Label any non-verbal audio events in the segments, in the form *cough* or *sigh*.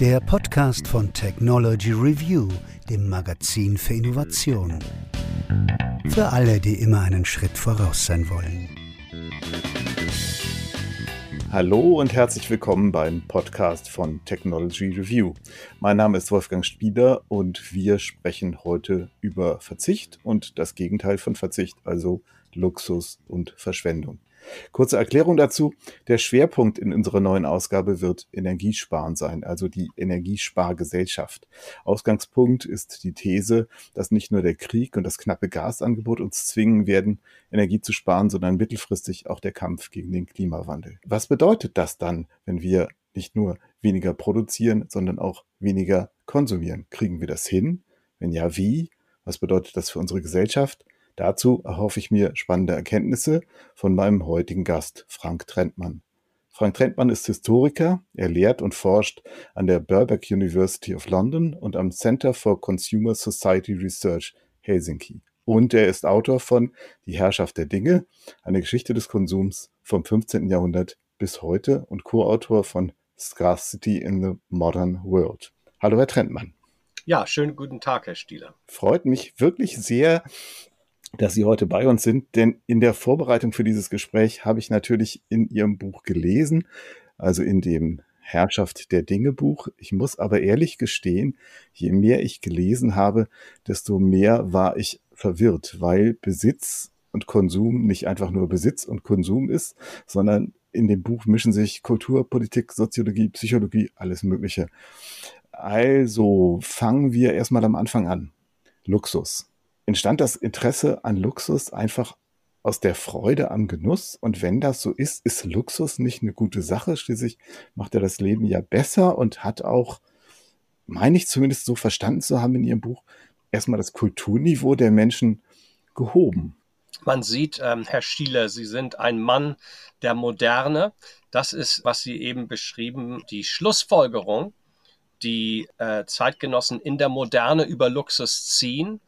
Der Podcast von Technology Review, dem Magazin für Innovation. Für alle, die immer einen Schritt voraus sein wollen. Hallo und herzlich willkommen beim Podcast von Technology Review. Mein Name ist Wolfgang Spieler und wir sprechen heute über Verzicht und das Gegenteil von Verzicht, also Luxus und Verschwendung. Kurze Erklärung dazu. Der Schwerpunkt in unserer neuen Ausgabe wird Energiesparen sein, also die Energiespargesellschaft. Ausgangspunkt ist die These, dass nicht nur der Krieg und das knappe Gasangebot uns zwingen werden, Energie zu sparen, sondern mittelfristig auch der Kampf gegen den Klimawandel. Was bedeutet das dann, wenn wir nicht nur weniger produzieren, sondern auch weniger konsumieren? Kriegen wir das hin? Wenn ja, wie? Was bedeutet das für unsere Gesellschaft? Dazu erhoffe ich mir spannende Erkenntnisse von meinem heutigen Gast, Frank Trentmann. Frank Trentmann ist Historiker, er lehrt und forscht an der Birkbeck University of London und am Center for Consumer Society Research Helsinki. Und er ist Autor von Die Herrschaft der Dinge, eine Geschichte des Konsums vom 15. Jahrhundert bis heute und Co-Autor von Scarcity in the Modern World. Hallo, Herr Trentmann. Ja, schönen guten Tag, Herr Stieler. Freut mich wirklich sehr, dass Sie heute bei uns sind, denn in der Vorbereitung für dieses Gespräch habe ich natürlich in Ihrem Buch gelesen, also in dem Herrschaft der Dinge Buch. Ich muss aber ehrlich gestehen, je mehr ich gelesen habe, desto mehr war ich verwirrt, weil Besitz und Konsum nicht einfach nur Besitz und Konsum ist, sondern in dem Buch mischen sich Kultur, Politik, Soziologie, Psychologie, alles Mögliche. Also fangen wir erstmal am Anfang an. Luxus entstand das Interesse an Luxus einfach aus der Freude am Genuss? Und wenn das so ist, ist Luxus nicht eine gute Sache? Schließlich macht er das Leben ja besser und hat auch, meine ich zumindest so verstanden zu haben in Ihrem Buch, erstmal das Kulturniveau der Menschen gehoben. Man sieht, ähm, Herr Schiele, Sie sind ein Mann der Moderne. Das ist, was Sie eben beschrieben, die Schlussfolgerung, die äh, Zeitgenossen in der Moderne über Luxus ziehen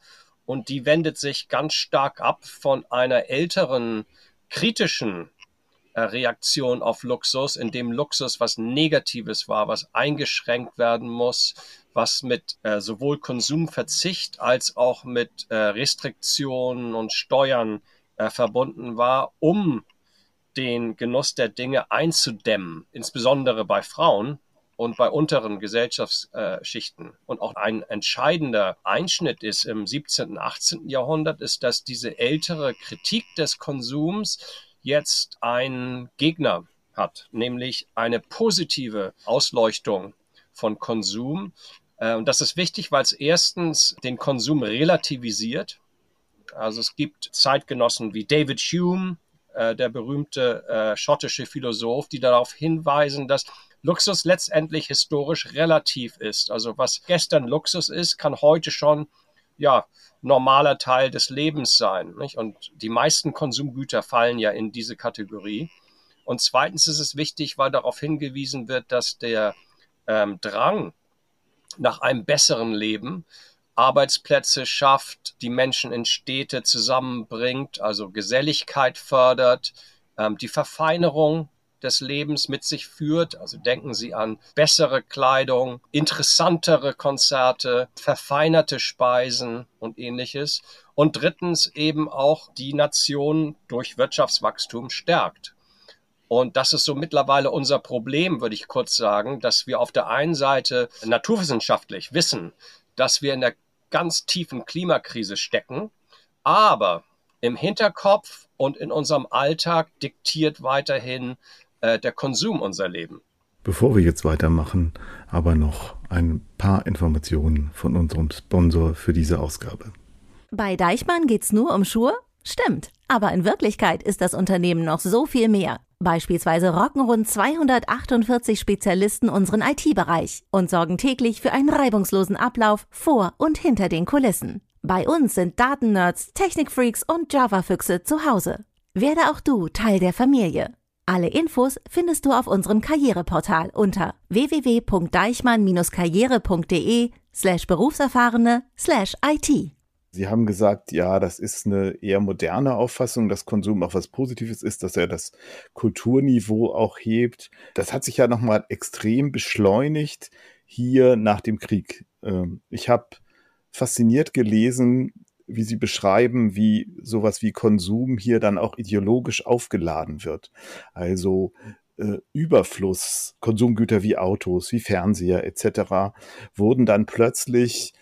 und die wendet sich ganz stark ab von einer älteren kritischen äh, Reaktion auf Luxus, in dem Luxus was Negatives war, was eingeschränkt werden muss, was mit äh, sowohl Konsumverzicht als auch mit äh, Restriktionen und Steuern äh, verbunden war, um den Genuss der Dinge einzudämmen, insbesondere bei Frauen, und bei unteren Gesellschaftsschichten. Und auch ein entscheidender Einschnitt ist im 17., 18. Jahrhundert, ist, dass diese ältere Kritik des Konsums jetzt einen Gegner hat, nämlich eine positive Ausleuchtung von Konsum. Äh, und das ist wichtig, weil es erstens den Konsum relativisiert. Also es gibt Zeitgenossen wie David Hume, äh, der berühmte äh, schottische Philosoph, die darauf hinweisen, dass Luxus letztendlich historisch relativ ist. Also was gestern Luxus ist, kann heute schon ja normaler Teil des Lebens sein. Nicht? Und die meisten Konsumgüter fallen ja in diese Kategorie. Und zweitens ist es wichtig, weil darauf hingewiesen wird, dass der ähm, Drang nach einem besseren Leben Arbeitsplätze schafft, die Menschen in Städte zusammenbringt, also Geselligkeit fördert, ähm, die Verfeinerung des Lebens mit sich führt. Also denken Sie an bessere Kleidung, interessantere Konzerte, verfeinerte Speisen und ähnliches. Und drittens eben auch die Nation durch Wirtschaftswachstum stärkt. Und das ist so mittlerweile unser Problem, würde ich kurz sagen, dass wir auf der einen Seite naturwissenschaftlich wissen, dass wir in der ganz tiefen Klimakrise stecken, aber im Hinterkopf und in unserem Alltag diktiert weiterhin äh, der Konsum unser Leben. Bevor wir jetzt weitermachen, aber noch ein paar Informationen von unserem Sponsor für diese Ausgabe. Bei Deichmann geht's nur um Schuhe? Stimmt, aber in Wirklichkeit ist das Unternehmen noch so viel mehr. Beispielsweise rocken rund 248 Spezialisten unseren IT-Bereich und sorgen täglich für einen reibungslosen Ablauf vor und hinter den Kulissen. Bei uns sind Datennerds, Technikfreaks und Java-Füchse zu Hause. Werde auch du Teil der Familie. Alle Infos findest du auf unserem Karriereportal unter www.deichmann-karriere.de slash berufserfahrene slash IT. Sie haben gesagt, ja, das ist eine eher moderne Auffassung, dass Konsum auch was Positives ist, dass er das Kulturniveau auch hebt. Das hat sich ja nochmal extrem beschleunigt hier nach dem Krieg. Ähm, ich habe fasziniert gelesen, wie Sie beschreiben, wie sowas wie Konsum hier dann auch ideologisch aufgeladen wird. Also äh, Überfluss, Konsumgüter wie Autos, wie Fernseher etc. wurden dann plötzlich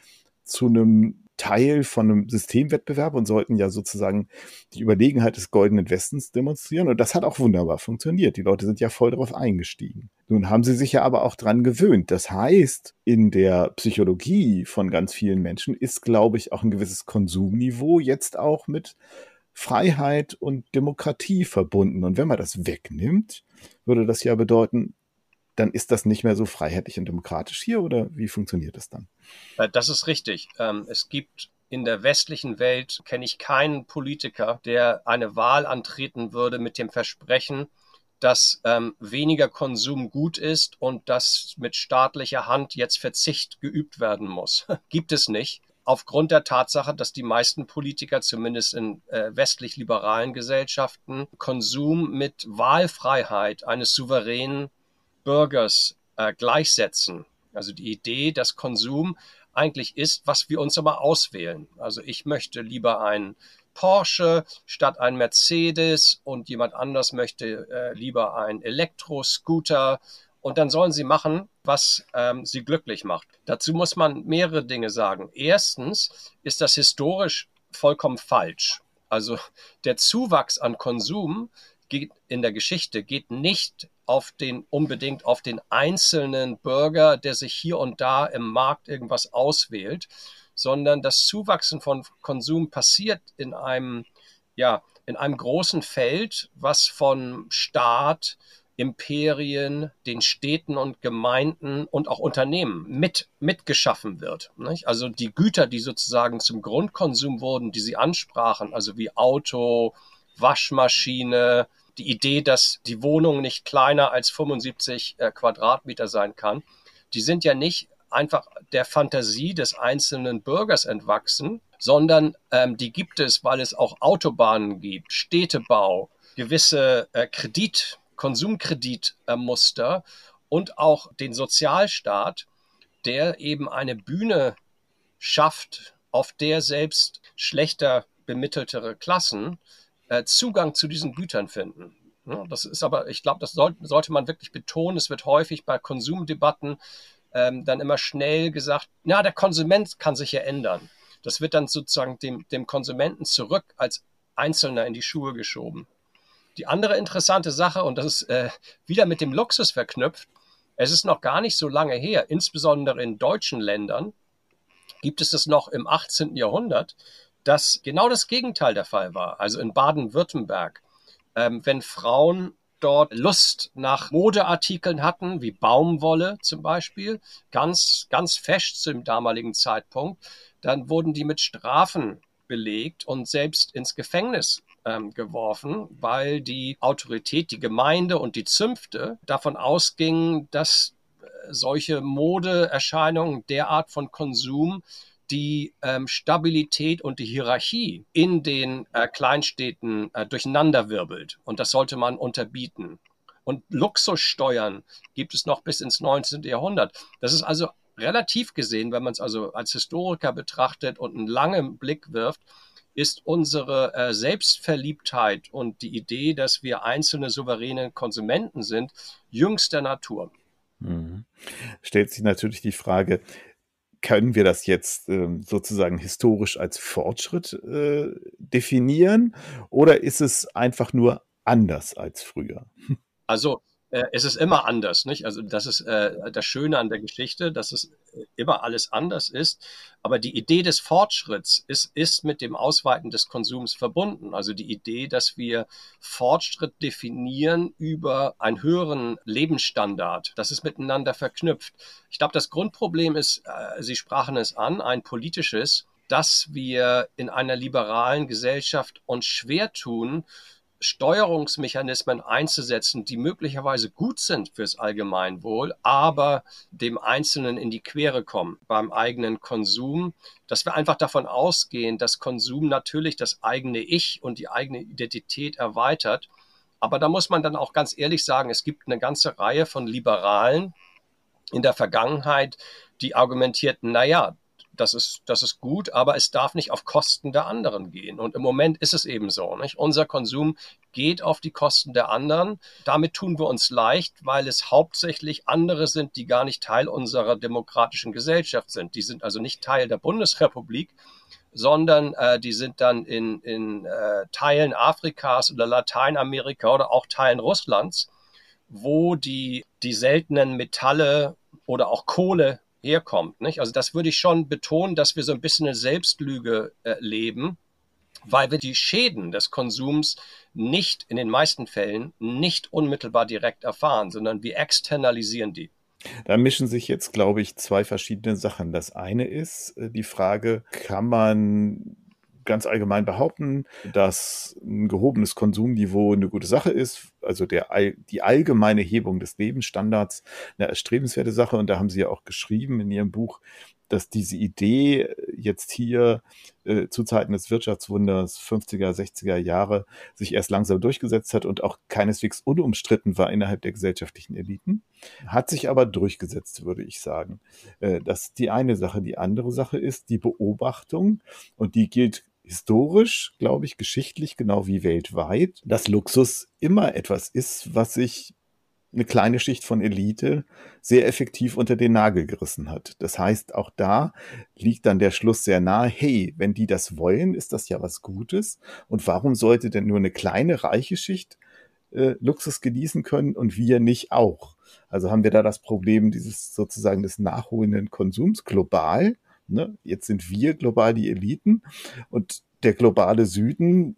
zu einem Teil von einem Systemwettbewerb und sollten ja sozusagen die Überlegenheit des goldenen Westens demonstrieren. Und das hat auch wunderbar funktioniert. Die Leute sind ja voll darauf eingestiegen. Nun haben sie sich ja aber auch dran gewöhnt. Das heißt, in der Psychologie von ganz vielen Menschen ist, glaube ich, auch ein gewisses Konsumniveau jetzt auch mit Freiheit und Demokratie verbunden. Und wenn man das wegnimmt, würde das ja bedeuten, dann ist das nicht mehr so freiheitlich und demokratisch hier oder wie funktioniert das dann? Äh, das ist richtig. Ähm, es gibt in der westlichen Welt kenne ich keinen Politiker, der eine Wahl antreten würde mit dem Versprechen, dass ähm, weniger Konsum gut ist und dass mit staatlicher Hand jetzt Verzicht geübt werden muss. *laughs* Gibt es nicht. Aufgrund der Tatsache, dass die meisten Politiker, zumindest in äh, westlich-liberalen Gesellschaften, Konsum mit Wahlfreiheit eines souveränen Bürgers äh, gleichsetzen. Also die Idee, dass Konsum eigentlich ist, was wir uns aber auswählen. Also ich möchte lieber ein Porsche statt ein Mercedes und jemand anders möchte äh, lieber ein Elektroscooter. Und dann sollen sie machen, was ähm, sie glücklich macht. Dazu muss man mehrere Dinge sagen. Erstens ist das historisch vollkommen falsch. Also der Zuwachs an Konsum geht in der Geschichte geht nicht auf den unbedingt auf den einzelnen Bürger, der sich hier und da im Markt irgendwas auswählt, sondern das Zuwachsen von Konsum passiert in einem ja in einem großen Feld, was von Staat, Imperien, den Städten und Gemeinden und auch Unternehmen mit mitgeschaffen wird. Nicht? Also die Güter, die sozusagen zum Grundkonsum wurden, die Sie ansprachen, also wie Auto, Waschmaschine, die Idee, dass die Wohnung nicht kleiner als 75 äh, Quadratmeter sein kann, die sind ja nicht einfach der Fantasie des einzelnen Bürgers entwachsen, sondern ähm, die gibt es, weil es auch Autobahnen gibt, Städtebau, gewisse äh, Kredit, Konsumkreditmuster äh, und auch den Sozialstaat, der eben eine Bühne schafft, auf der selbst schlechter bemitteltere Klassen äh, Zugang zu diesen Gütern finden. Das ist aber, ich glaube, das soll, sollte man wirklich betonen. Es wird häufig bei Konsumdebatten ähm, dann immer schnell gesagt, na, der Konsument kann sich ja ändern. Das wird dann sozusagen dem, dem Konsumenten zurück als Einzelner in die Schuhe geschoben. Die andere interessante Sache, und das ist äh, wieder mit dem Luxus verknüpft, es ist noch gar nicht so lange her, insbesondere in deutschen Ländern, gibt es es noch im 18. Jahrhundert, dass genau das Gegenteil der Fall war. Also in Baden-Württemberg, ähm, wenn Frauen dort Lust nach Modeartikeln hatten, wie Baumwolle zum Beispiel, ganz, ganz fesch zum damaligen Zeitpunkt, dann wurden die mit Strafen belegt und selbst ins Gefängnis ähm, geworfen, weil die Autorität, die Gemeinde und die Zünfte davon ausgingen, dass äh, solche Modeerscheinungen derart von Konsum die ähm, Stabilität und die Hierarchie in den äh, Kleinstädten äh, durcheinanderwirbelt. Und das sollte man unterbieten. Und Luxussteuern gibt es noch bis ins 19. Jahrhundert. Das ist also relativ gesehen, wenn man es also als Historiker betrachtet und einen langen Blick wirft, ist unsere äh, Selbstverliebtheit und die Idee, dass wir einzelne souveräne Konsumenten sind, jüngster Natur. Mhm. Stellt sich natürlich die Frage, können wir das jetzt ähm, sozusagen historisch als Fortschritt äh, definieren oder ist es einfach nur anders als früher? Also äh, es ist immer anders, nicht? Also das ist äh, das Schöne an der Geschichte, dass es äh, immer alles anders ist. Aber die Idee des Fortschritts ist, ist mit dem Ausweiten des Konsums verbunden. Also die Idee, dass wir Fortschritt definieren über einen höheren Lebensstandard. Das ist miteinander verknüpft. Ich glaube, das Grundproblem ist, äh, Sie sprachen es an, ein politisches, dass wir in einer liberalen Gesellschaft uns schwer tun, Steuerungsmechanismen einzusetzen, die möglicherweise gut sind fürs Allgemeinwohl, aber dem Einzelnen in die Quere kommen beim eigenen Konsum, dass wir einfach davon ausgehen, dass Konsum natürlich das eigene Ich und die eigene Identität erweitert. Aber da muss man dann auch ganz ehrlich sagen, es gibt eine ganze Reihe von Liberalen in der Vergangenheit, die argumentierten, na ja, das ist, das ist gut, aber es darf nicht auf Kosten der anderen gehen. Und im Moment ist es eben so. Nicht? Unser Konsum geht auf die Kosten der anderen. Damit tun wir uns leicht, weil es hauptsächlich andere sind, die gar nicht Teil unserer demokratischen Gesellschaft sind. Die sind also nicht Teil der Bundesrepublik, sondern äh, die sind dann in, in äh, Teilen Afrikas oder Lateinamerika oder auch Teilen Russlands, wo die, die seltenen Metalle oder auch Kohle herkommt. Nicht? Also das würde ich schon betonen, dass wir so ein bisschen eine Selbstlüge äh, leben, weil wir die Schäden des Konsums nicht in den meisten Fällen nicht unmittelbar direkt erfahren, sondern wir externalisieren die. Da mischen sich jetzt, glaube ich, zwei verschiedene Sachen. Das eine ist äh, die Frage, kann man ganz allgemein behaupten, dass ein gehobenes Konsumniveau eine gute Sache ist, also der, die allgemeine Hebung des Lebensstandards eine erstrebenswerte Sache. Und da haben Sie ja auch geschrieben in Ihrem Buch, dass diese Idee jetzt hier äh, zu Zeiten des Wirtschaftswunders 50er, 60er Jahre sich erst langsam durchgesetzt hat und auch keineswegs unumstritten war innerhalb der gesellschaftlichen Eliten, hat sich aber durchgesetzt, würde ich sagen. Äh, das ist die eine Sache. Die andere Sache ist die Beobachtung und die gilt historisch, glaube ich, geschichtlich, genau wie weltweit, dass Luxus immer etwas ist, was sich eine kleine Schicht von Elite sehr effektiv unter den Nagel gerissen hat. Das heißt, auch da liegt dann der Schluss sehr nahe, hey, wenn die das wollen, ist das ja was Gutes. Und warum sollte denn nur eine kleine reiche Schicht äh, Luxus genießen können und wir nicht auch? Also haben wir da das Problem dieses sozusagen des nachholenden Konsums global Ne? Jetzt sind wir global die Eliten und der globale Süden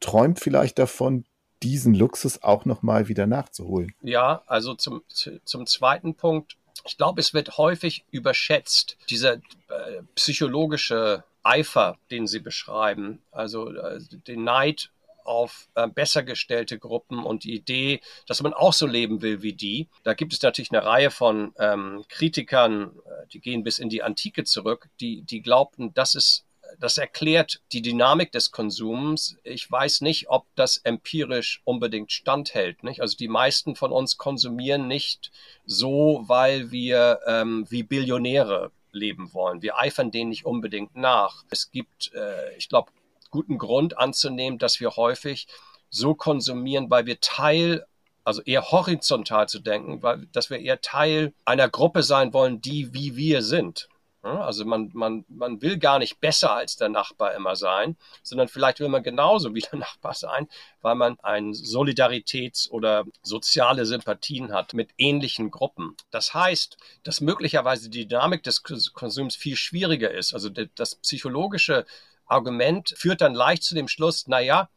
träumt vielleicht davon, diesen Luxus auch nochmal wieder nachzuholen. Ja, also zum, zum zweiten Punkt. Ich glaube, es wird häufig überschätzt, dieser äh, psychologische Eifer, den Sie beschreiben, also äh, den Neid auf äh, besser gestellte Gruppen und die Idee, dass man auch so leben will wie die. Da gibt es natürlich eine Reihe von ähm, Kritikern, äh, die gehen bis in die Antike zurück, die, die glaubten, das ist das erklärt die Dynamik des Konsums. Ich weiß nicht, ob das empirisch unbedingt standhält. Nicht? Also die meisten von uns konsumieren nicht so, weil wir ähm, wie Billionäre leben wollen. Wir eifern denen nicht unbedingt nach. Es gibt, äh, ich glaube, guten Grund anzunehmen, dass wir häufig so konsumieren, weil wir Teil, also eher horizontal zu denken, weil, dass wir eher Teil einer Gruppe sein wollen, die wie wir sind. Also man, man, man will gar nicht besser als der Nachbar immer sein, sondern vielleicht will man genauso wie der *laughs* Nachbar sein, weil man ein Solidaritäts- oder soziale Sympathien hat mit ähnlichen Gruppen. Das heißt, dass möglicherweise die Dynamik des Konsums viel schwieriger ist. Also das psychologische Argument führt dann leicht zu dem Schluss, naja,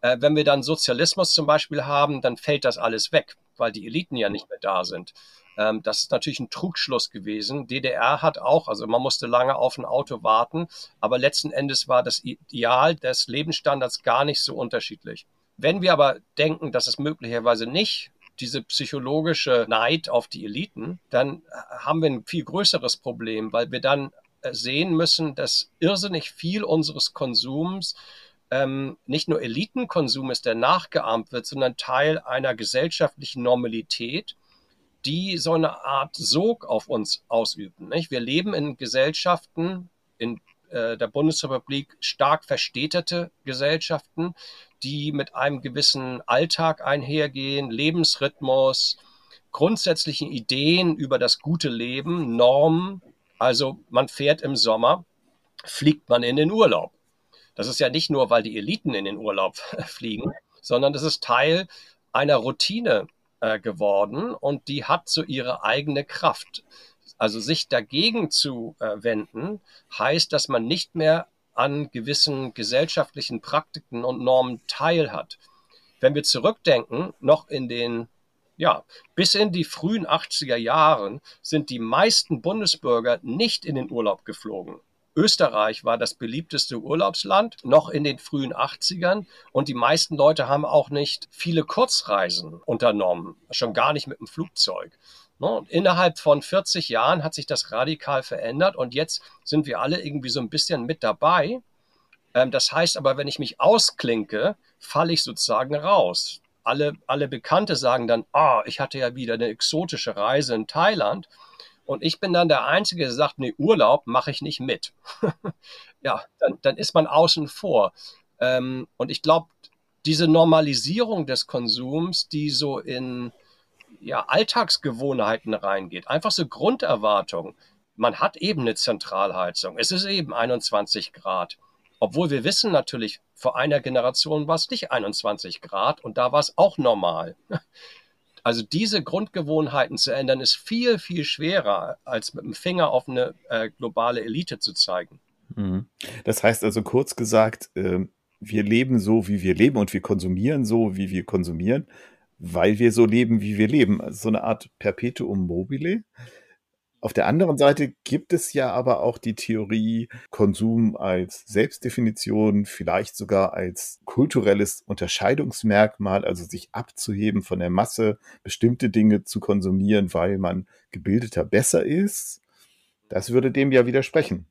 äh, wenn wir dann Sozialismus zum Beispiel haben, dann fällt das alles weg, weil die Eliten ja nicht mehr da sind. Ähm, das ist natürlich ein Trugschluss gewesen. DDR hat auch, also man musste lange auf ein Auto warten, aber letzten Endes war das Ideal des Lebensstandards gar nicht so unterschiedlich. Wenn wir aber denken, dass es möglicherweise nicht diese psychologische Neid auf die Eliten, dann haben wir ein viel größeres Problem, weil wir dann sehen müssen, dass irrsinnig viel unseres Konsums ähm, nicht nur Elitenkonsum ist, der nachgeahmt wird, sondern Teil einer gesellschaftlichen Normalität, die so eine Art Sog auf uns ausüben. Nicht? Wir leben in Gesellschaften, in äh, der Bundesrepublik stark verstädterte Gesellschaften, die mit einem gewissen Alltag einhergehen, Lebensrhythmus, grundsätzlichen Ideen über das gute Leben, Normen, also man fährt im Sommer, fliegt man in den Urlaub. Das ist ja nicht nur, weil die Eliten in den Urlaub *laughs* fliegen, sondern das ist Teil einer Routine äh, geworden und die hat so ihre eigene Kraft. Also sich dagegen zu äh, wenden, heißt, dass man nicht mehr an gewissen gesellschaftlichen Praktiken und Normen teilhat. Wenn wir zurückdenken, noch in den ja, bis in die frühen 80er Jahren sind die meisten Bundesbürger nicht in den Urlaub geflogen. Österreich war das beliebteste Urlaubsland, noch in den frühen 80ern. Und die meisten Leute haben auch nicht viele Kurzreisen unternommen, schon gar nicht mit dem Flugzeug. Ne? Und innerhalb von 40 Jahren hat sich das radikal verändert und jetzt sind wir alle irgendwie so ein bisschen mit dabei. Ähm, das heißt aber, wenn ich mich ausklinke, falle ich sozusagen raus. Alle, alle Bekannte sagen dann, ah, oh, ich hatte ja wieder eine exotische Reise in Thailand. Und ich bin dann der Einzige, der sagt, nee, Urlaub mache ich nicht mit. *laughs* ja, dann, dann ist man außen vor. Ähm, und ich glaube, diese Normalisierung des Konsums, die so in ja, Alltagsgewohnheiten reingeht, einfach so Grunderwartungen. Man hat eben eine Zentralheizung. Es ist eben 21 Grad. Obwohl wir wissen natürlich, vor einer Generation war es nicht 21 Grad und da war es auch normal. *laughs* Also diese Grundgewohnheiten zu ändern, ist viel, viel schwerer, als mit dem Finger auf eine äh, globale Elite zu zeigen. Mhm. Das heißt also kurz gesagt, äh, wir leben so, wie wir leben und wir konsumieren so, wie wir konsumieren weil wir so leben, wie wir leben. Also so eine Art Perpetuum mobile. Auf der anderen Seite gibt es ja aber auch die Theorie, Konsum als Selbstdefinition, vielleicht sogar als kulturelles Unterscheidungsmerkmal, also sich abzuheben von der Masse, bestimmte Dinge zu konsumieren, weil man gebildeter besser ist. Das würde dem ja widersprechen,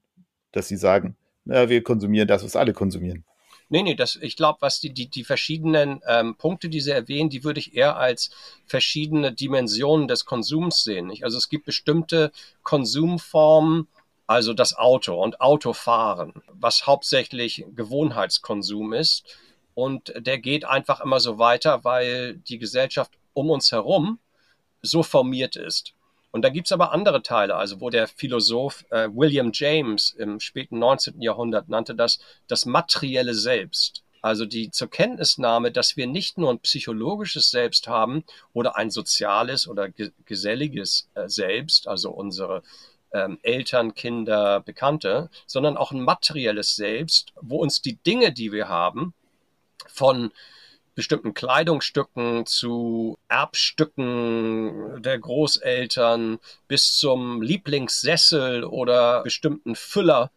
dass sie sagen, na, wir konsumieren das, was alle konsumieren. Nee, nee, das, ich glaube, was die, die, die verschiedenen ähm, Punkte, die Sie erwähnen, die würde ich eher als verschiedene Dimensionen des Konsums sehen. Nicht? Also es gibt bestimmte Konsumformen, also das Auto und Autofahren, was hauptsächlich Gewohnheitskonsum ist. Und der geht einfach immer so weiter, weil die Gesellschaft um uns herum so formiert ist. Und da gibt's aber andere Teile, also wo der Philosoph äh, William James im späten 19. Jahrhundert nannte das das materielle Selbst. Also die zur Kenntnisnahme, dass wir nicht nur ein psychologisches Selbst haben oder ein soziales oder ge geselliges äh, Selbst, also unsere ähm, Eltern, Kinder, Bekannte, sondern auch ein materielles Selbst, wo uns die Dinge, die wir haben, von bestimmten Kleidungsstücken zu Erbstücken der Großeltern bis zum Lieblingssessel oder bestimmten Füller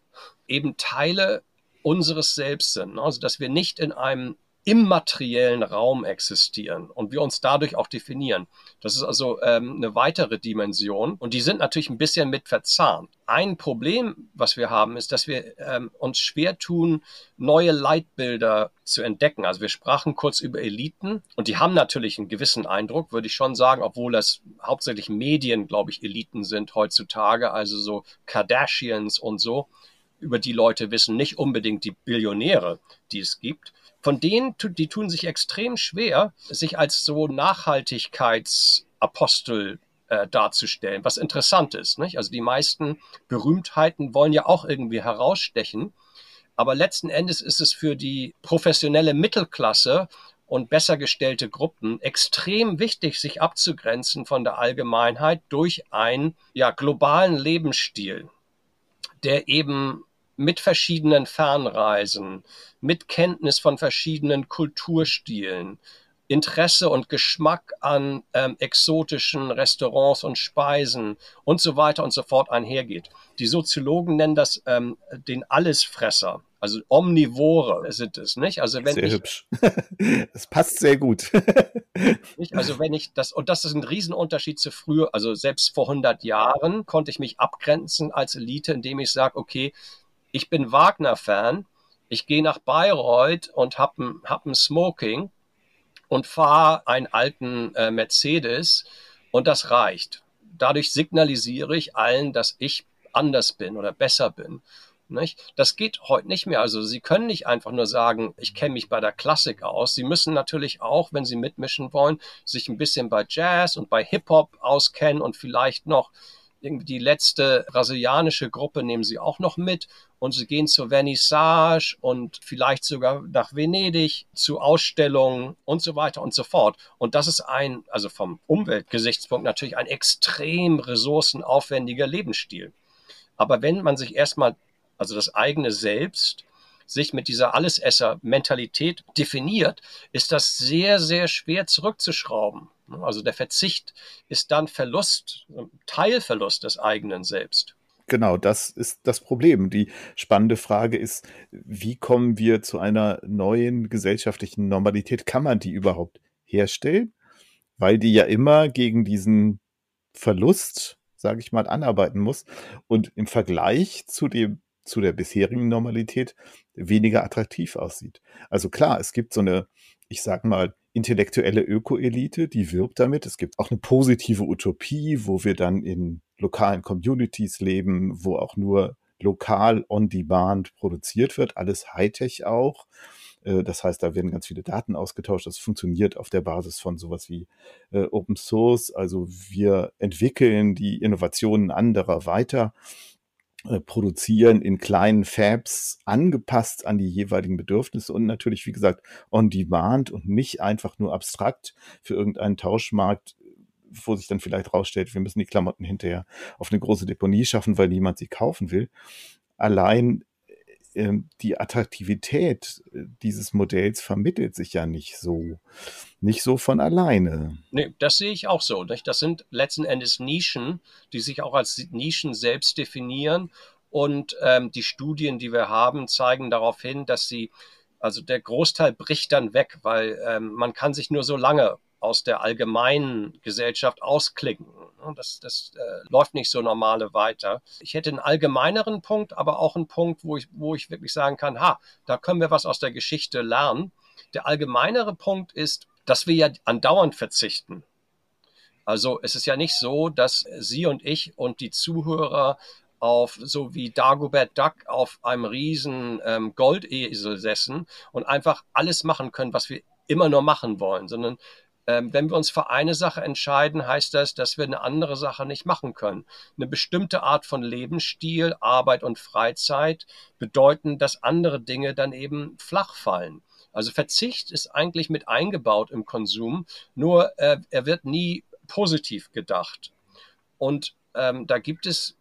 eben Teile unseres Selbst sind. Also dass wir nicht in einem immateriellen Raum existieren und wir uns dadurch auch definieren. Das ist also ähm, eine weitere Dimension und die sind natürlich ein bisschen mit verzahnt. Ein Problem, was wir haben, ist, dass wir ähm, uns schwer tun, neue Leitbilder zu entdecken. Also wir sprachen kurz über Eliten und die haben natürlich einen gewissen Eindruck, würde ich schon sagen, obwohl das hauptsächlich Medien, glaube ich, Eliten sind heutzutage, also so Kardashians und so über die Leute wissen, nicht unbedingt die Billionäre, die es gibt von denen, die tun sich extrem schwer, sich als so Nachhaltigkeitsapostel äh, darzustellen, was interessant ist. Nicht? Also die meisten Berühmtheiten wollen ja auch irgendwie herausstechen. Aber letzten Endes ist es für die professionelle Mittelklasse und besser gestellte Gruppen extrem wichtig, sich abzugrenzen von der Allgemeinheit durch einen ja, globalen Lebensstil, der eben mit verschiedenen Fernreisen, mit Kenntnis von verschiedenen Kulturstilen, Interesse und Geschmack an ähm, exotischen Restaurants und Speisen und so weiter und so fort einhergeht. Die Soziologen nennen das ähm, den Allesfresser. Also Omnivore sind es, nicht? Also wenn sehr ich, hübsch. *laughs* das passt sehr gut. *laughs* nicht? Also wenn ich das, und das ist ein Riesenunterschied zu früher, also selbst vor 100 Jahren konnte ich mich abgrenzen als Elite, indem ich sage, okay, ich bin Wagner-Fan, ich gehe nach Bayreuth und hab ein, hab ein Smoking und fahre einen alten äh, Mercedes und das reicht. Dadurch signalisiere ich allen, dass ich anders bin oder besser bin. Nicht? Das geht heute nicht mehr. Also Sie können nicht einfach nur sagen, ich kenne mich bei der Klassik aus. Sie müssen natürlich auch, wenn Sie mitmischen wollen, sich ein bisschen bei Jazz und bei Hip-Hop auskennen und vielleicht noch irgendwie die letzte brasilianische Gruppe nehmen sie auch noch mit und sie gehen zur Vernissage und vielleicht sogar nach Venedig zu Ausstellungen und so weiter und so fort. Und das ist ein, also vom Umweltgesichtspunkt natürlich ein extrem ressourcenaufwendiger Lebensstil. Aber wenn man sich erstmal, also das eigene Selbst, sich mit dieser Allesesser-Mentalität definiert, ist das sehr, sehr schwer zurückzuschrauben. Also der Verzicht ist dann Verlust, Teilverlust des eigenen Selbst. Genau, das ist das Problem. Die spannende Frage ist, wie kommen wir zu einer neuen gesellschaftlichen Normalität? Kann man die überhaupt herstellen? Weil die ja immer gegen diesen Verlust, sage ich mal, anarbeiten muss und im Vergleich zu dem zu der bisherigen Normalität weniger attraktiv aussieht. Also klar, es gibt so eine, ich sag mal, intellektuelle Ökoelite, die wirbt damit. Es gibt auch eine positive Utopie, wo wir dann in lokalen Communities leben, wo auch nur lokal on demand produziert wird, alles Hightech auch. Äh, das heißt, da werden ganz viele Daten ausgetauscht. Das funktioniert auf der Basis von sowas wie äh, Open Source. Also wir entwickeln die Innovationen anderer weiter produzieren in kleinen Fabs angepasst an die jeweiligen Bedürfnisse und natürlich, wie gesagt, on demand und nicht einfach nur abstrakt für irgendeinen Tauschmarkt, wo sich dann vielleicht rausstellt, wir müssen die Klamotten hinterher auf eine große Deponie schaffen, weil niemand sie kaufen will. Allein die Attraktivität äh, dieses Modells vermittelt sich ja nicht so, nicht so von alleine. Nee, das sehe ich auch so. Das sind letzten Endes Nischen, die sich auch als Nischen selbst definieren. Und ähm, die Studien, die wir haben, zeigen darauf hin, dass sie, also der Großteil bricht dann weg, weil ähm, man kann sich nur so lange aus der allgemeinen Gesellschaft ausklicken. Das, das äh, läuft nicht so normale weiter. Ich hätte einen allgemeineren Punkt, aber auch einen Punkt, wo ich, wo ich wirklich sagen kann, ha, da können wir was aus der Geschichte lernen. Der allgemeinere Punkt ist, dass wir ja andauernd verzichten. Also es ist ja nicht so, dass Sie und ich und die Zuhörer auf so wie Dagobert Duck auf einem riesen ähm, Goldesel sessen und einfach alles machen können, was wir immer nur machen wollen, sondern ähm, wenn wir uns für eine Sache entscheiden, heißt das, dass wir eine andere Sache nicht machen können. Eine bestimmte Art von Lebensstil, Arbeit und Freizeit bedeuten, dass andere Dinge dann eben flach fallen. Also Verzicht ist eigentlich mit eingebaut im Konsum, nur äh, er wird nie positiv gedacht. Und ähm, da gibt es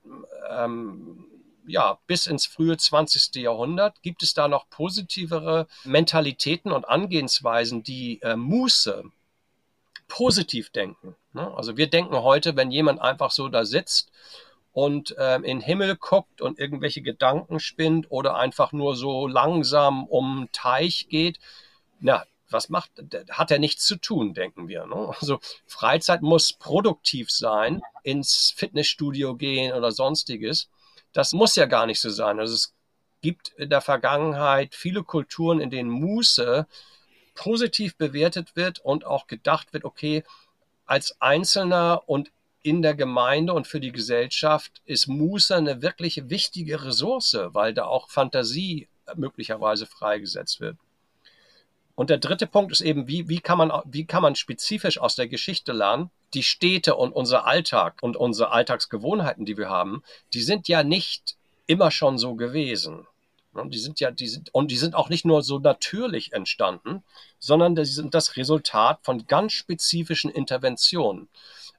ähm, ja, bis ins frühe 20. Jahrhundert gibt es da noch positivere Mentalitäten und Angehensweisen, die äh, Muße, positiv denken. Ne? Also wir denken heute, wenn jemand einfach so da sitzt und ähm, in den Himmel guckt und irgendwelche Gedanken spinnt oder einfach nur so langsam um Teich geht, na, was macht, hat er nichts zu tun, denken wir. Ne? Also Freizeit muss produktiv sein, ins Fitnessstudio gehen oder sonstiges. Das muss ja gar nicht so sein. Also es gibt in der Vergangenheit viele Kulturen, in denen Muße positiv bewertet wird und auch gedacht wird, okay, als Einzelner und in der Gemeinde und für die Gesellschaft ist Muße eine wirklich wichtige Ressource, weil da auch Fantasie möglicherweise freigesetzt wird. Und der dritte Punkt ist eben, wie, wie, kann man, wie kann man spezifisch aus der Geschichte lernen? Die Städte und unser Alltag und unsere Alltagsgewohnheiten, die wir haben, die sind ja nicht immer schon so gewesen. Ne, die sind ja, die sind, und die sind auch nicht nur so natürlich entstanden, sondern die sind das Resultat von ganz spezifischen Interventionen.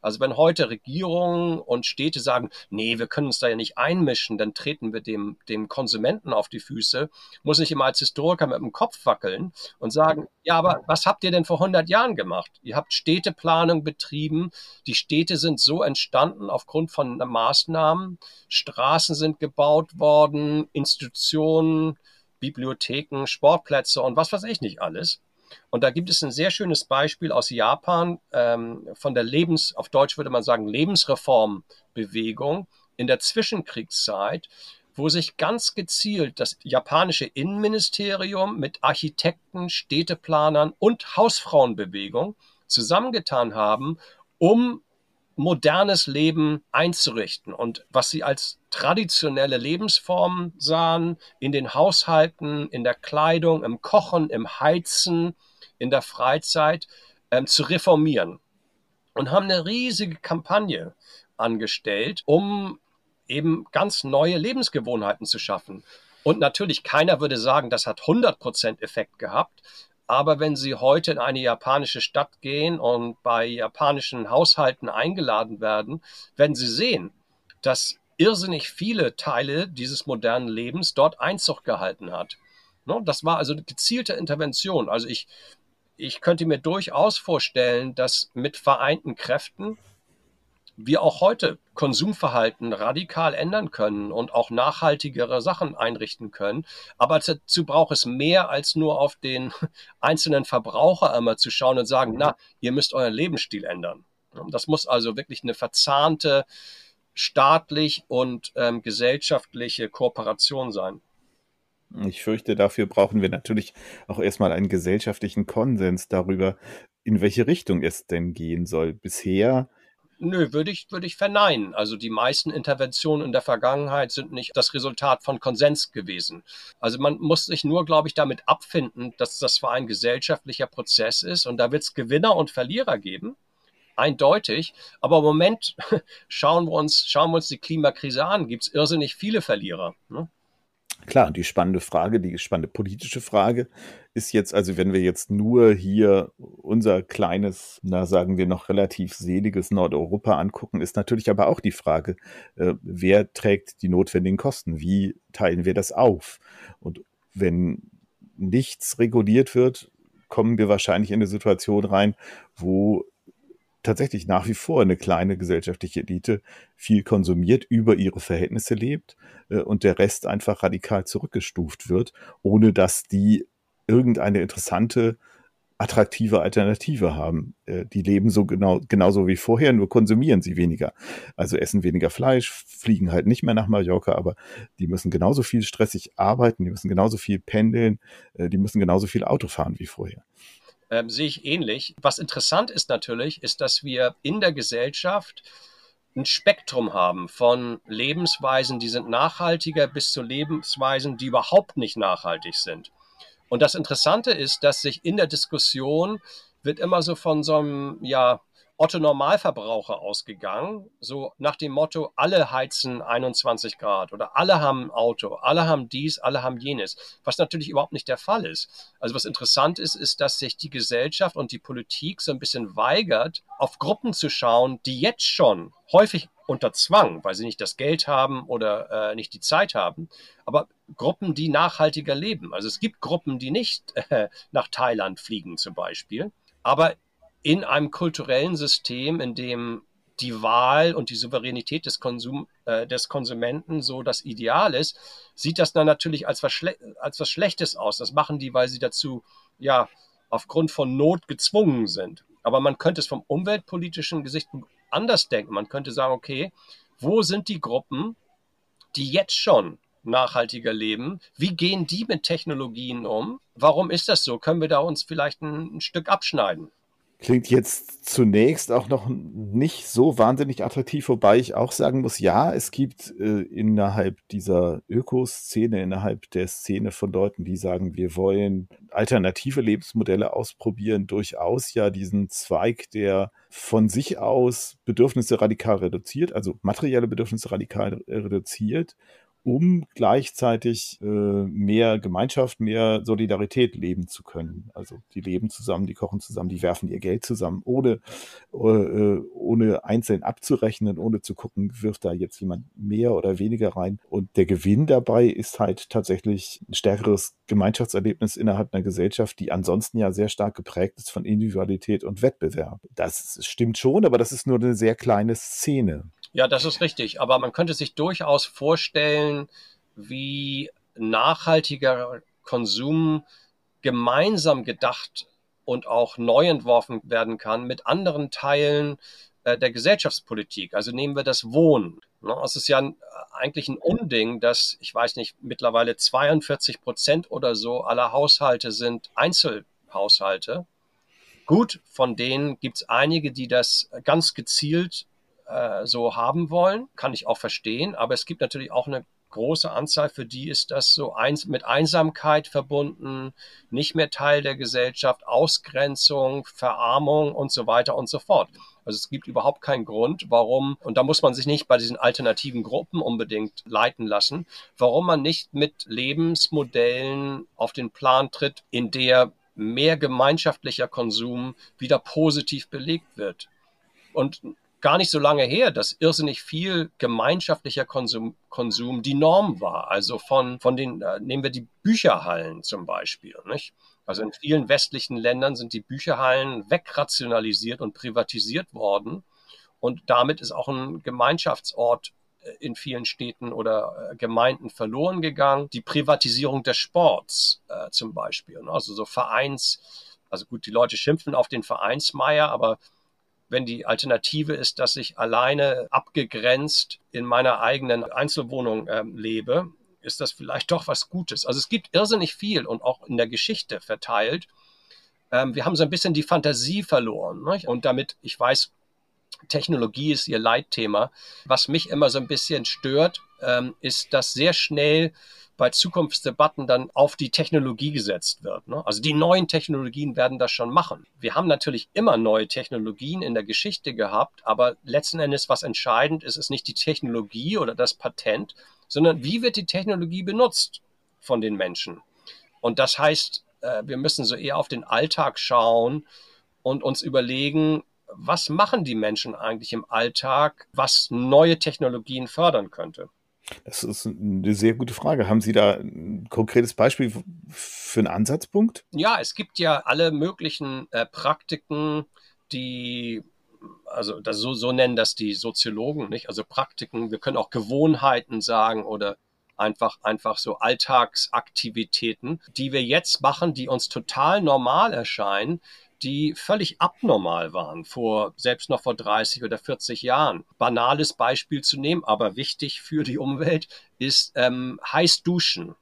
Also wenn heute Regierungen und Städte sagen, nee, wir können uns da ja nicht einmischen, dann treten wir dem, dem Konsumenten auf die Füße, muss ich immer als Historiker mit dem Kopf wackeln und sagen, ja, aber was habt ihr denn vor 100 Jahren gemacht? Ihr habt Städteplanung betrieben, die Städte sind so entstanden aufgrund von Maßnahmen, Straßen sind gebaut worden, Institutionen, Bibliotheken, Sportplätze und was weiß ich nicht alles. Und da gibt es ein sehr schönes Beispiel aus Japan ähm, von der Lebens, auf Deutsch würde man sagen, Lebensreformbewegung in der Zwischenkriegszeit, wo sich ganz gezielt das japanische Innenministerium mit Architekten, Städteplanern und Hausfrauenbewegung zusammengetan haben, um modernes Leben einzurichten und was sie als traditionelle Lebensformen sahen, in den Haushalten, in der Kleidung, im Kochen, im Heizen, in der Freizeit, ähm, zu reformieren. Und haben eine riesige Kampagne angestellt, um eben ganz neue Lebensgewohnheiten zu schaffen. Und natürlich, keiner würde sagen, das hat 100% Effekt gehabt, aber wenn Sie heute in eine japanische Stadt gehen und bei japanischen Haushalten eingeladen werden, werden Sie sehen, dass irrsinnig viele Teile dieses modernen Lebens dort Einzug gehalten hat. Ne, das war also eine gezielte Intervention. Also ich, ich könnte mir durchaus vorstellen, dass mit vereinten Kräften wir auch heute Konsumverhalten radikal ändern können und auch nachhaltigere Sachen einrichten können. Aber dazu braucht es mehr als nur auf den *laughs* einzelnen Verbraucher einmal zu schauen und sagen, na, ihr müsst euren Lebensstil ändern. Das muss also wirklich eine verzahnte staatlich und ähm, gesellschaftliche Kooperation sein. Ich fürchte, dafür brauchen wir natürlich auch erstmal einen gesellschaftlichen Konsens darüber, in welche Richtung es denn gehen soll. Bisher Nö, würde ich, würde ich verneinen. Also die meisten Interventionen in der Vergangenheit sind nicht das Resultat von Konsens gewesen. Also man muss sich nur, glaube ich, damit abfinden, dass das zwar ein gesellschaftlicher Prozess ist und da wird es Gewinner und Verlierer geben. Eindeutig. Aber im Moment *laughs* schauen wir uns, schauen wir uns die Klimakrise an. Gibt es irrsinnig viele Verlierer. Ne? Klar, die spannende Frage, die spannende politische Frage ist jetzt, also wenn wir jetzt nur hier unser kleines, na sagen wir noch relativ seliges Nordeuropa angucken, ist natürlich aber auch die Frage, äh, wer trägt die notwendigen Kosten? Wie teilen wir das auf? Und wenn nichts reguliert wird, kommen wir wahrscheinlich in eine Situation rein, wo tatsächlich nach wie vor eine kleine gesellschaftliche Elite viel konsumiert, über ihre Verhältnisse lebt äh, und der Rest einfach radikal zurückgestuft wird, ohne dass die irgendeine interessante, attraktive Alternative haben. Äh, die leben so genau, genauso wie vorher, nur konsumieren sie weniger. Also essen weniger Fleisch, fliegen halt nicht mehr nach Mallorca, aber die müssen genauso viel stressig arbeiten, die müssen genauso viel pendeln, äh, die müssen genauso viel Auto fahren wie vorher ähm, sehe ich ähnlich. Was interessant ist natürlich, ist, dass wir in der Gesellschaft ein Spektrum haben von Lebensweisen, die sind nachhaltiger, bis zu Lebensweisen, die überhaupt nicht nachhaltig sind. Und das Interessante ist, dass sich in der Diskussion wird immer so von so einem, ja, Otto Normalverbraucher ausgegangen, so nach dem Motto, alle heizen 21 Grad oder alle haben ein Auto, alle haben dies, alle haben jenes, was natürlich überhaupt nicht der Fall ist. Also was interessant ist, ist, dass sich die Gesellschaft und die Politik so ein bisschen weigert, auf Gruppen zu schauen, die jetzt schon häufig unter Zwang, weil sie nicht das Geld haben oder äh, nicht die Zeit haben, aber Gruppen, die nachhaltiger leben. Also es gibt Gruppen, die nicht äh, *laughs* nach Thailand fliegen zum Beispiel, aber in einem kulturellen System, in dem die Wahl und die Souveränität des, Konsum, äh, des Konsumenten so das Ideal ist, sieht das dann natürlich als was, als was Schlechtes aus. Das machen die, weil sie dazu ja aufgrund von Not gezwungen sind. Aber man könnte es vom umweltpolitischen Gesichtspunkt anders denken. Man könnte sagen, okay, wo sind die Gruppen, die jetzt schon nachhaltiger leben? Wie gehen die mit Technologien um? Warum ist das so? Können wir da uns vielleicht ein, ein Stück abschneiden? Klingt jetzt zunächst auch noch nicht so wahnsinnig attraktiv, wobei ich auch sagen muss, ja, es gibt äh, innerhalb dieser Ökoszene, innerhalb der Szene von Leuten, die sagen, wir wollen alternative Lebensmodelle ausprobieren, durchaus ja diesen Zweig, der von sich aus Bedürfnisse radikal reduziert, also materielle Bedürfnisse radikal reduziert um gleichzeitig äh, mehr Gemeinschaft, mehr Solidarität leben zu können. Also die leben zusammen, die kochen zusammen, die werfen ihr Geld zusammen, ohne, äh, ohne einzeln abzurechnen, ohne zu gucken, wirft da jetzt jemand mehr oder weniger rein. Und der Gewinn dabei ist halt tatsächlich ein stärkeres Gemeinschaftserlebnis innerhalb einer Gesellschaft, die ansonsten ja sehr stark geprägt ist von Individualität und Wettbewerb. Das stimmt schon, aber das ist nur eine sehr kleine Szene. Ja, das ist richtig. Aber man könnte sich durchaus vorstellen, wie nachhaltiger Konsum gemeinsam gedacht und auch neu entworfen werden kann mit anderen Teilen äh, der Gesellschaftspolitik. Also nehmen wir das Wohnen. Ne? Es ist ja eigentlich ein Unding, dass, ich weiß nicht, mittlerweile 42 Prozent oder so aller Haushalte sind Einzelhaushalte. Gut, von denen gibt es einige, die das ganz gezielt äh, so haben wollen, kann ich auch verstehen. Aber es gibt natürlich auch eine große Anzahl, für die ist das so eins, mit Einsamkeit verbunden, nicht mehr Teil der Gesellschaft, Ausgrenzung, Verarmung und so weiter und so fort. Also es gibt überhaupt keinen Grund, warum, und da muss man sich nicht bei diesen alternativen Gruppen unbedingt leiten lassen, warum man nicht mit Lebensmodellen auf den Plan tritt, in der mehr gemeinschaftlicher Konsum wieder positiv belegt wird. Und gar nicht so lange her, dass irrsinnig viel gemeinschaftlicher Konsum, Konsum die Norm war. Also von, von den, äh, nehmen wir die Bücherhallen zum Beispiel, nicht? Also in vielen westlichen Ländern sind die Bücherhallen wegrationalisiert und privatisiert worden. Und damit ist auch ein Gemeinschaftsort äh, in vielen Städten oder äh, Gemeinden verloren gegangen. Die Privatisierung des Sports äh, zum Beispiel. Ne? Also so Vereins, also gut, die Leute schimpfen auf den Vereinsmeier, aber wenn die Alternative ist, dass ich alleine abgegrenzt in meiner eigenen Einzelwohnung äh, lebe, ist das vielleicht doch was Gutes. Also es gibt irrsinnig viel und auch in der Geschichte verteilt. Ähm, wir haben so ein bisschen die Fantasie verloren. Ne? Und damit, ich weiß, Technologie ist ihr Leitthema. Was mich immer so ein bisschen stört, ähm, ist, dass sehr schnell bei Zukunftsdebatten dann auf die Technologie gesetzt wird. Ne? Also die neuen Technologien werden das schon machen. Wir haben natürlich immer neue Technologien in der Geschichte gehabt, aber letzten Endes, was entscheidend ist, ist nicht die Technologie oder das Patent, sondern wie wird die Technologie benutzt von den Menschen. Und das heißt, äh, wir müssen so eher auf den Alltag schauen und uns überlegen, was machen die Menschen eigentlich im Alltag, was neue Technologien fördern könnte. Das ist eine sehr gute Frage. Haben Sie da ein konkretes Beispiel für einen Ansatzpunkt? Ja, es gibt ja alle möglichen äh, Praktiken, die also das, so, so nennen das die Soziologen, nicht? Also Praktiken, wir können auch Gewohnheiten sagen oder einfach, einfach so Alltagsaktivitäten, die wir jetzt machen, die uns total normal erscheinen, die völlig abnormal waren, vor, selbst noch vor 30 oder 40 Jahren. Banales Beispiel zu nehmen, aber wichtig für die Umwelt, ist ähm, heiß duschen.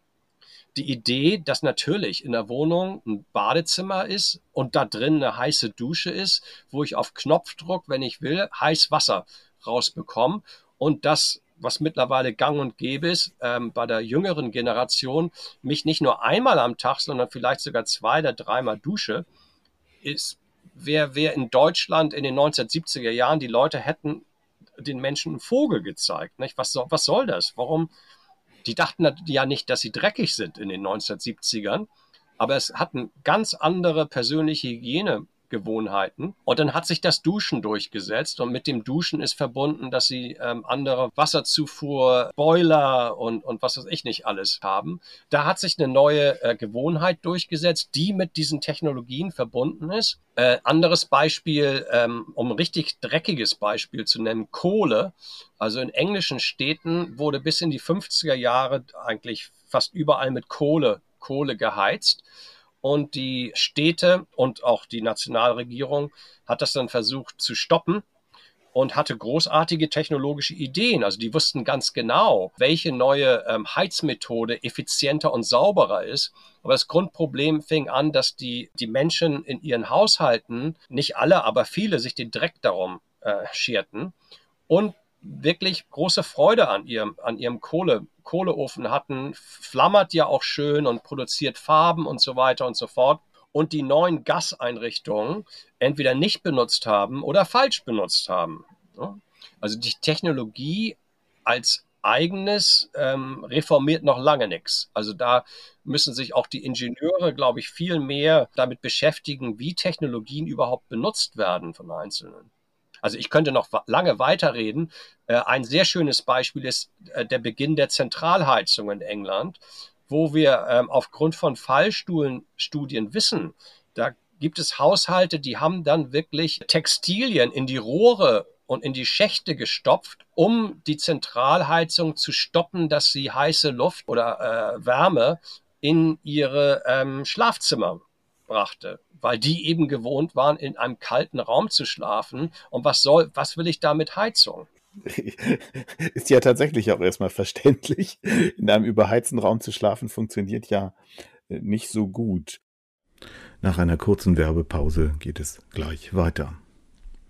Die Idee, dass natürlich in der Wohnung ein Badezimmer ist und da drin eine heiße Dusche ist, wo ich auf Knopfdruck, wenn ich will, heiß Wasser rausbekomme und das was mittlerweile gang und gäbe ist, ähm, bei der jüngeren Generation, mich nicht nur einmal am Tag, sondern vielleicht sogar zwei oder dreimal dusche, ist, wer, wer in Deutschland in den 1970er Jahren die Leute hätten den Menschen einen Vogel gezeigt. Nicht? Was, soll, was soll das? Warum? Die dachten ja nicht, dass sie dreckig sind in den 1970ern, aber es hatten ganz andere persönliche Hygiene Gewohnheiten. Und dann hat sich das Duschen durchgesetzt und mit dem Duschen ist verbunden, dass sie ähm, andere Wasserzufuhr, Boiler und, und was weiß ich nicht alles haben. Da hat sich eine neue äh, Gewohnheit durchgesetzt, die mit diesen Technologien verbunden ist. Äh, anderes Beispiel, ähm, um ein richtig dreckiges Beispiel zu nennen, Kohle. Also in englischen Städten wurde bis in die 50er Jahre eigentlich fast überall mit Kohle, Kohle geheizt. Und die Städte und auch die Nationalregierung hat das dann versucht zu stoppen und hatte großartige technologische Ideen. Also die wussten ganz genau, welche neue ähm, Heizmethode effizienter und sauberer ist. Aber das Grundproblem fing an, dass die, die Menschen in ihren Haushalten, nicht alle, aber viele, sich den Dreck darum äh, scherten und wirklich große Freude an ihrem, an ihrem Kohle, Kohleofen hatten, flammert ja auch schön und produziert Farben und so weiter und so fort. Und die neuen Gaseinrichtungen entweder nicht benutzt haben oder falsch benutzt haben. Also die Technologie als eigenes ähm, reformiert noch lange nichts. Also da müssen sich auch die Ingenieure, glaube ich, viel mehr damit beschäftigen, wie Technologien überhaupt benutzt werden von Einzelnen. Also ich könnte noch lange weiterreden. Äh, ein sehr schönes Beispiel ist äh, der Beginn der Zentralheizung in England, wo wir ähm, aufgrund von Fallstudien wissen, da gibt es Haushalte, die haben dann wirklich Textilien in die Rohre und in die Schächte gestopft, um die Zentralheizung zu stoppen, dass sie heiße Luft oder äh, Wärme in ihre ähm, Schlafzimmer brachte weil die eben gewohnt waren, in einem kalten Raum zu schlafen. Und was soll, was will ich da mit Heizung? *laughs* Ist ja tatsächlich auch erstmal verständlich. In einem überheizten Raum zu schlafen funktioniert ja äh, nicht so gut. Nach einer kurzen Werbepause geht es gleich weiter.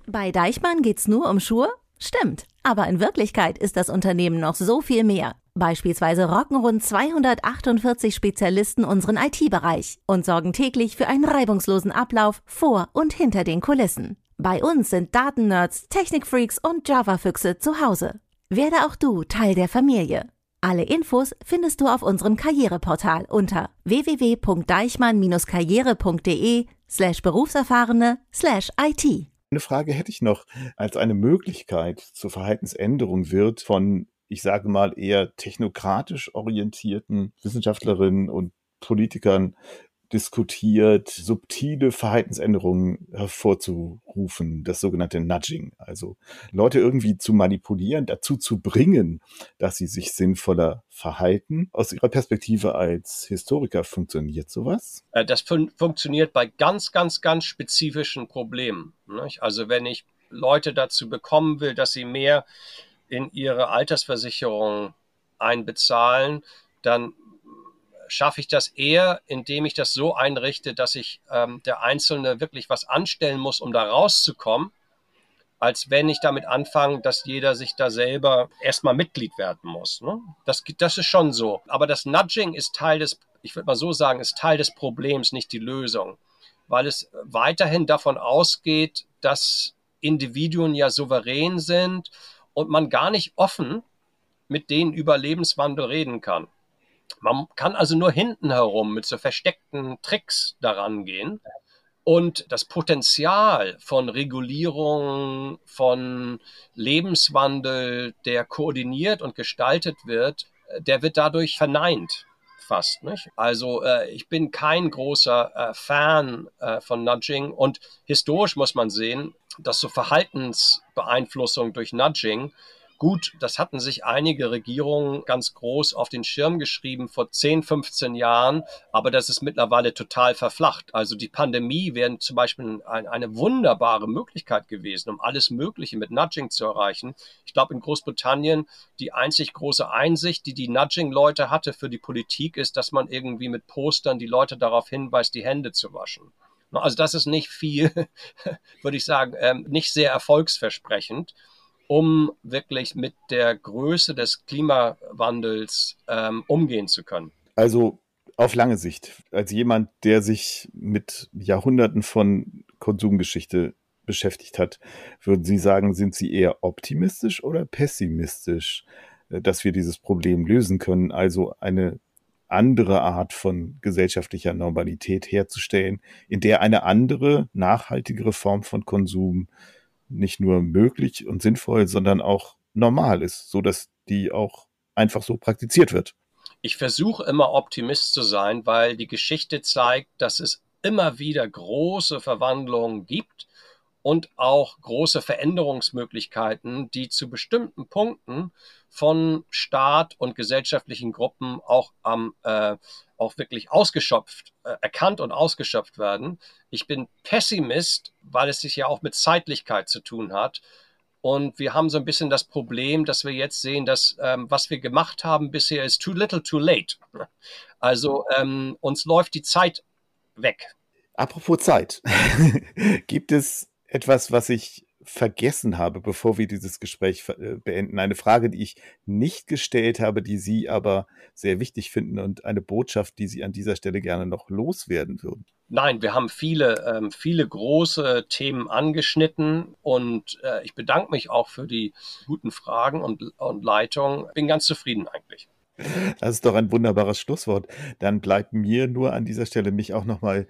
Bei Deichmann geht's nur um Schuhe? Stimmt, aber in Wirklichkeit ist das Unternehmen noch so viel mehr. Beispielsweise rocken rund 248 Spezialisten unseren IT-Bereich und sorgen täglich für einen reibungslosen Ablauf vor und hinter den Kulissen. Bei uns sind Datennerds, Technikfreaks und Java-Füchse zu Hause. Werde auch du Teil der Familie. Alle Infos findest du auf unserem Karriereportal unter www.deichmann-karriere.de slash berufserfahrene slash IT. Eine Frage hätte ich noch. Als eine Möglichkeit zur Verhaltensänderung wird von, ich sage mal, eher technokratisch orientierten Wissenschaftlerinnen und Politikern diskutiert, subtile Verhaltensänderungen hervorzurufen, das sogenannte Nudging. Also Leute irgendwie zu manipulieren, dazu zu bringen, dass sie sich sinnvoller verhalten. Aus Ihrer Perspektive als Historiker funktioniert sowas? Äh, das fun funktioniert bei ganz, ganz, ganz spezifischen Problemen. Nicht? Also wenn ich Leute dazu bekommen will, dass sie mehr in ihre Altersversicherung einbezahlen, dann schaffe ich das eher, indem ich das so einrichte, dass ich ähm, der Einzelne wirklich was anstellen muss, um da rauszukommen, als wenn ich damit anfange, dass jeder sich da selber erstmal Mitglied werden muss. Ne? Das, das ist schon so. Aber das Nudging ist Teil des, ich würde mal so sagen, ist Teil des Problems, nicht die Lösung. Weil es weiterhin davon ausgeht, dass Individuen ja souverän sind und man gar nicht offen mit denen über Lebenswandel reden kann. Man kann also nur hinten herum mit so versteckten Tricks daran gehen. Und das Potenzial von Regulierung, von Lebenswandel, der koordiniert und gestaltet wird, der wird dadurch verneint fast. Nicht? Also äh, ich bin kein großer äh, Fan äh, von Nudging und historisch muss man sehen, dass so Verhaltensbeeinflussung durch Nudging Gut, das hatten sich einige Regierungen ganz groß auf den Schirm geschrieben vor 10, 15 Jahren, aber das ist mittlerweile total verflacht. Also die Pandemie wäre zum Beispiel ein, eine wunderbare Möglichkeit gewesen, um alles Mögliche mit Nudging zu erreichen. Ich glaube, in Großbritannien die einzig große Einsicht, die die Nudging-Leute hatte für die Politik, ist, dass man irgendwie mit Postern die Leute darauf hinweist, die Hände zu waschen. Also das ist nicht viel, *laughs* würde ich sagen, ähm, nicht sehr erfolgsversprechend um wirklich mit der Größe des Klimawandels ähm, umgehen zu können? Also auf lange Sicht, als jemand, der sich mit Jahrhunderten von Konsumgeschichte beschäftigt hat, würden Sie sagen, sind Sie eher optimistisch oder pessimistisch, äh, dass wir dieses Problem lösen können, also eine andere Art von gesellschaftlicher Normalität herzustellen, in der eine andere, nachhaltigere Form von Konsum nicht nur möglich und sinnvoll, sondern auch normal ist, so dass die auch einfach so praktiziert wird. Ich versuche immer Optimist zu sein, weil die Geschichte zeigt, dass es immer wieder große Verwandlungen gibt und auch große Veränderungsmöglichkeiten, die zu bestimmten Punkten von Staat und gesellschaftlichen Gruppen auch am äh, auch wirklich ausgeschöpft, äh, erkannt und ausgeschöpft werden. Ich bin Pessimist, weil es sich ja auch mit Zeitlichkeit zu tun hat. Und wir haben so ein bisschen das Problem, dass wir jetzt sehen, dass ähm, was wir gemacht haben bisher ist too little, too late. Also ähm, uns läuft die Zeit weg. Apropos Zeit. *laughs* Gibt es etwas, was ich vergessen habe, bevor wir dieses Gespräch äh, beenden. Eine Frage, die ich nicht gestellt habe, die Sie aber sehr wichtig finden und eine Botschaft, die Sie an dieser Stelle gerne noch loswerden würden. Nein, wir haben viele, ähm, viele große Themen angeschnitten und äh, ich bedanke mich auch für die guten Fragen und, und Leitungen. Bin ganz zufrieden eigentlich. Das ist doch ein wunderbares Schlusswort. Dann bleibt mir nur an dieser Stelle mich auch nochmal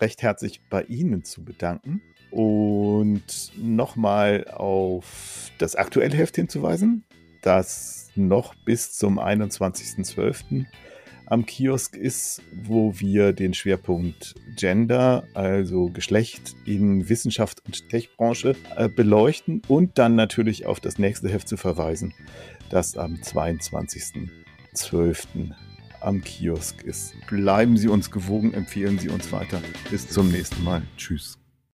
recht herzlich bei Ihnen zu bedanken und nochmal auf das aktuelle Heft hinzuweisen, das noch bis zum 21.12. am Kiosk ist, wo wir den Schwerpunkt Gender, also Geschlecht in Wissenschaft und Techbranche äh, beleuchten und dann natürlich auf das nächste Heft zu verweisen, das am 22.12. am Kiosk ist. Bleiben Sie uns gewogen, empfehlen Sie uns weiter. Bis zum nächsten Mal. Tschüss.